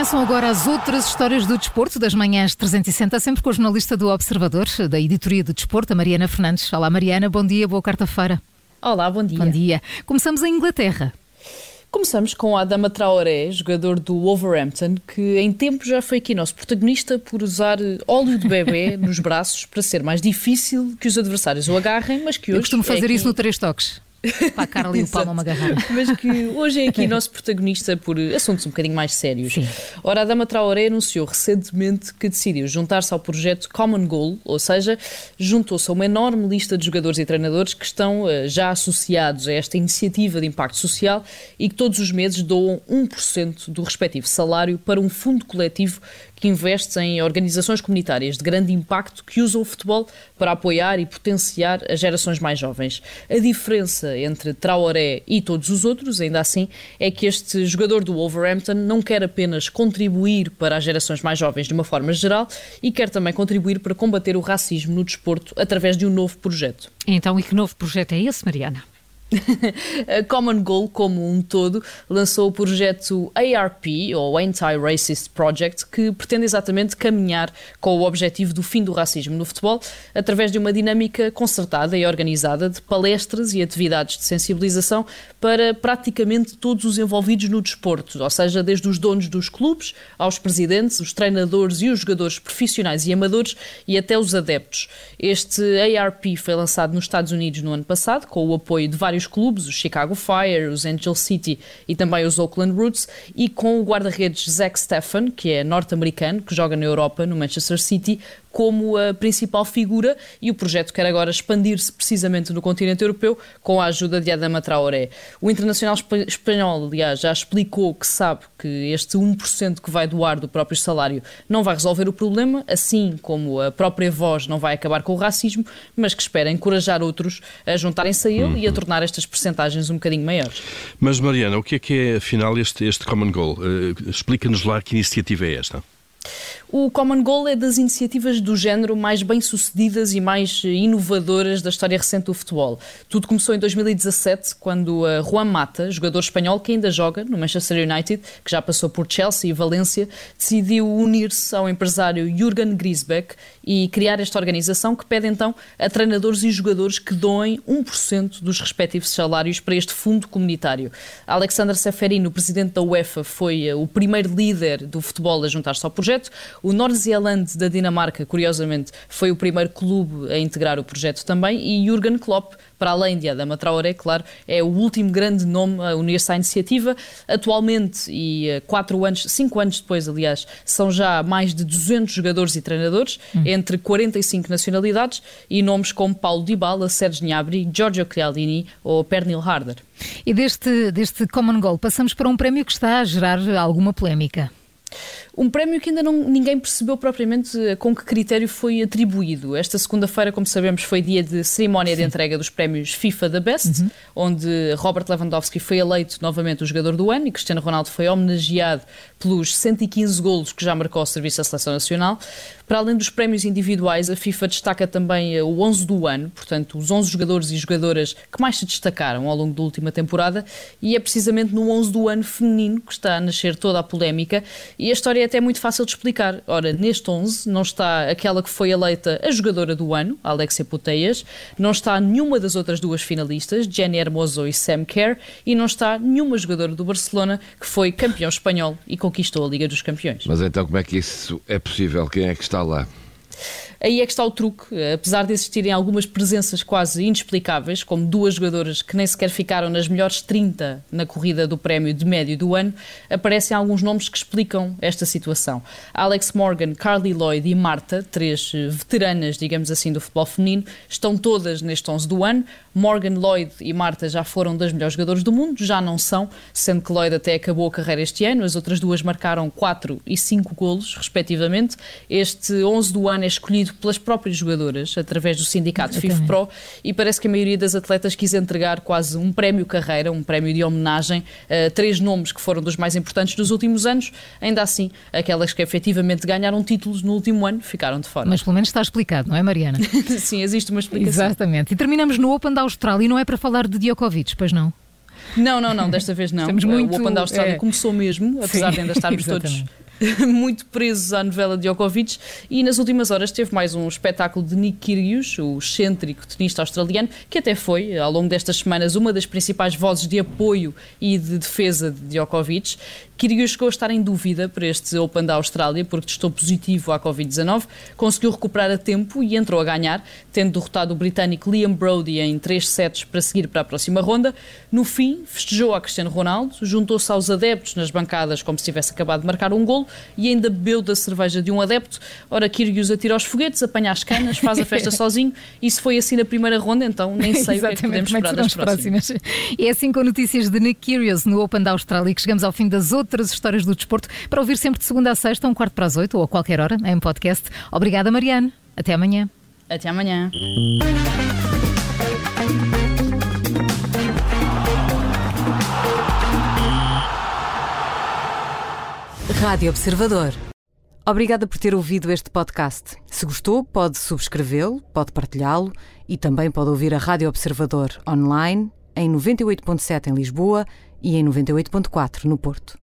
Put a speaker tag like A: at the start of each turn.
A: Começam agora as outras histórias do desporto das manhãs 360, sempre com o jornalista do Observador, da editoria do desporto, a Mariana Fernandes. Olá Mariana, bom dia, boa quarta-feira.
B: Olá, bom dia.
A: Bom dia. Começamos em Inglaterra.
B: Começamos com Adama Traoré, jogador do Wolverhampton, que em tempo já foi aqui nosso protagonista por usar óleo de bebê nos braços para ser mais difícil que os adversários o agarrem, mas que hoje.
A: Eu costumo fazer
B: é
A: isso no Três Toques. Para a Carla e o Palma uma garrafa.
B: Mas que hoje é aqui nosso protagonista por assuntos um bocadinho mais sérios.
A: Sim.
B: Ora, a Dama Traoré anunciou recentemente que decidiu juntar-se ao projeto Common Goal, ou seja, juntou-se a uma enorme lista de jogadores e treinadores que estão uh, já associados a esta iniciativa de impacto social e que todos os meses doam 1% do respectivo salário para um fundo coletivo que investe em organizações comunitárias de grande impacto que usam o futebol para apoiar e potenciar as gerações mais jovens. A diferença entre Traoré e todos os outros, ainda assim, é que este jogador do Wolverhampton não quer apenas contribuir para as gerações mais jovens de uma forma geral e quer também contribuir para combater o racismo no desporto através de um novo projeto.
A: Então, e que novo projeto é esse, Mariana?
B: A Common Goal, como um todo, lançou o projeto ARP, ou Anti-Racist Project, que pretende exatamente caminhar com o objetivo do fim do racismo no futebol, através de uma dinâmica concertada e organizada de palestras e atividades de sensibilização para praticamente todos os envolvidos no desporto, ou seja, desde os donos dos clubes, aos presidentes, os treinadores e os jogadores profissionais e amadores e até os adeptos. Este ARP foi lançado nos Estados Unidos no ano passado, com o apoio de vários vários clubes, o Chicago Fire, os Angel City e também os Oakland Roots, e com o guarda-redes Zach Steffen, que é norte-americano, que joga na Europa, no Manchester City, como a principal figura e o projeto quer agora expandir-se precisamente no continente europeu com a ajuda de Adama Traoré. O Internacional Espanhol, aliás, já explicou que sabe que este 1% que vai doar do próprio salário não vai resolver o problema, assim como a própria voz não vai acabar com o racismo, mas que espera encorajar outros a juntarem-se a ele e a uhum. tornar estas percentagens um bocadinho maiores.
C: Mas, Mariana, o que é que é, afinal, este, este Common Goal? Uh, Explica-nos lá que iniciativa é esta.
B: O Common Goal é das iniciativas do género mais bem-sucedidas e mais inovadoras da história recente do futebol. Tudo começou em 2017, quando uh, Juan Mata, jogador espanhol que ainda joga no Manchester United, que já passou por Chelsea e Valência, decidiu unir-se ao empresário Jürgen Griesbeck e criar esta organização que pede então a treinadores e jogadores que doem 1% dos respectivos salários para este fundo comunitário. Alexander Seferino, presidente da UEFA, foi uh, o primeiro líder do futebol a juntar-se ao projeto. O Nordsjælland da Dinamarca, curiosamente, foi o primeiro clube a integrar o projeto também e Jurgen Klopp, para além de Adama Traoré, claro, é o último grande nome a unir-se à iniciativa. Atualmente, e eh, quatro anos, cinco anos depois, aliás, são já mais de 200 jogadores e treinadores, hum. entre 45 nacionalidades, e nomes como Paulo Dybala, Sérgio Gnabry, Giorgio Chiellini ou Pernil Harder.
A: E deste, deste Common Goal passamos para um prémio que está a gerar alguma polémica.
B: Um prémio que ainda não, ninguém percebeu propriamente eh, com que critério foi atribuído. Esta segunda-feira, como sabemos, foi dia de cerimónia Sim. de entrega dos prémios FIFA da Best, uhum. onde Robert Lewandowski foi eleito novamente o jogador do ano e Cristiano Ronaldo foi homenageado pelos 115 golos que já marcou ao serviço da Seleção Nacional. Para além dos prémios individuais, a FIFA destaca também eh, o 11 do ano, portanto, os 11 jogadores e jogadoras que mais se destacaram ao longo da última temporada, e é precisamente no 11 do ano feminino que está a nascer toda a polémica. E a história é até muito fácil de explicar. Ora, neste 11 não está aquela que foi eleita a jogadora do ano, Alexia Puteias, não está nenhuma das outras duas finalistas, Jenny Hermoso e Sam Kerr, e não está nenhuma jogadora do Barcelona que foi campeão espanhol e conquistou a Liga dos Campeões.
D: Mas então como é que isso é possível? Quem é que está lá?
B: Aí é que está o truque. Apesar de existirem algumas presenças quase inexplicáveis, como duas jogadoras que nem sequer ficaram nas melhores 30 na corrida do prémio de médio do ano, aparecem alguns nomes que explicam esta situação. Alex Morgan, Carly Lloyd e Marta, três veteranas, digamos assim, do futebol feminino, estão todas neste 11 do ano. Morgan, Lloyd e Marta já foram das melhores jogadoras do mundo, já não são, sendo que Lloyd até acabou a carreira este ano. As outras duas marcaram 4 e 5 golos, respectivamente. Este 11 do ano é escolhido pelas próprias jogadoras, através do sindicato FIFPRO, e parece que a maioria das atletas quis entregar quase um prémio carreira, um prémio de homenagem a três nomes que foram dos mais importantes dos últimos anos. Ainda assim, aquelas que efetivamente ganharam títulos no último ano ficaram de fora.
A: Mas pelo menos está explicado, não é, Mariana?
B: Sim, existe uma explicação.
A: Exatamente. E terminamos no Open da Austrália e não é para falar de Djokovic, pois não?
B: Não, não, não, desta vez não.
A: Estamos muito,
B: o Open da Austrália é... começou mesmo, apesar Sim, de ainda estarmos todos muito presos à novela de Djokovic e nas últimas horas teve mais um espetáculo de Nick Kyrgios, o excêntrico tenista australiano, que até foi, ao longo destas semanas, uma das principais vozes de apoio e de defesa de Djokovic. Kyrgios chegou a estar em dúvida para este Open da Austrália porque testou positivo à Covid-19, conseguiu recuperar a tempo e entrou a ganhar, tendo derrotado o britânico Liam Brody em três sets para seguir para a próxima ronda. No fim, festejou a Cristiano Ronaldo, juntou-se aos adeptos nas bancadas como se tivesse acabado de marcar um golo e ainda bebeu da cerveja de um adepto. Ora, Kyrgios atira os foguetes, apanha as canas, faz a festa sozinho se foi assim na primeira ronda, então nem sei o que é que podemos esperar das próximas. próximas.
A: E é assim com notícias de Nick Kyrgios no Open da Austrália que chegamos ao fim das outras outras histórias do desporto para ouvir sempre de segunda a sexta, um quarto para as oito ou a qualquer hora em podcast. Obrigada, Mariana. Até amanhã.
B: Até amanhã.
E: Rádio Observador. Obrigada por ter ouvido este podcast. Se gostou, pode subscrevê-lo, pode partilhá-lo e também pode ouvir a Rádio Observador online em 98.7 em Lisboa e em 98.4 no Porto.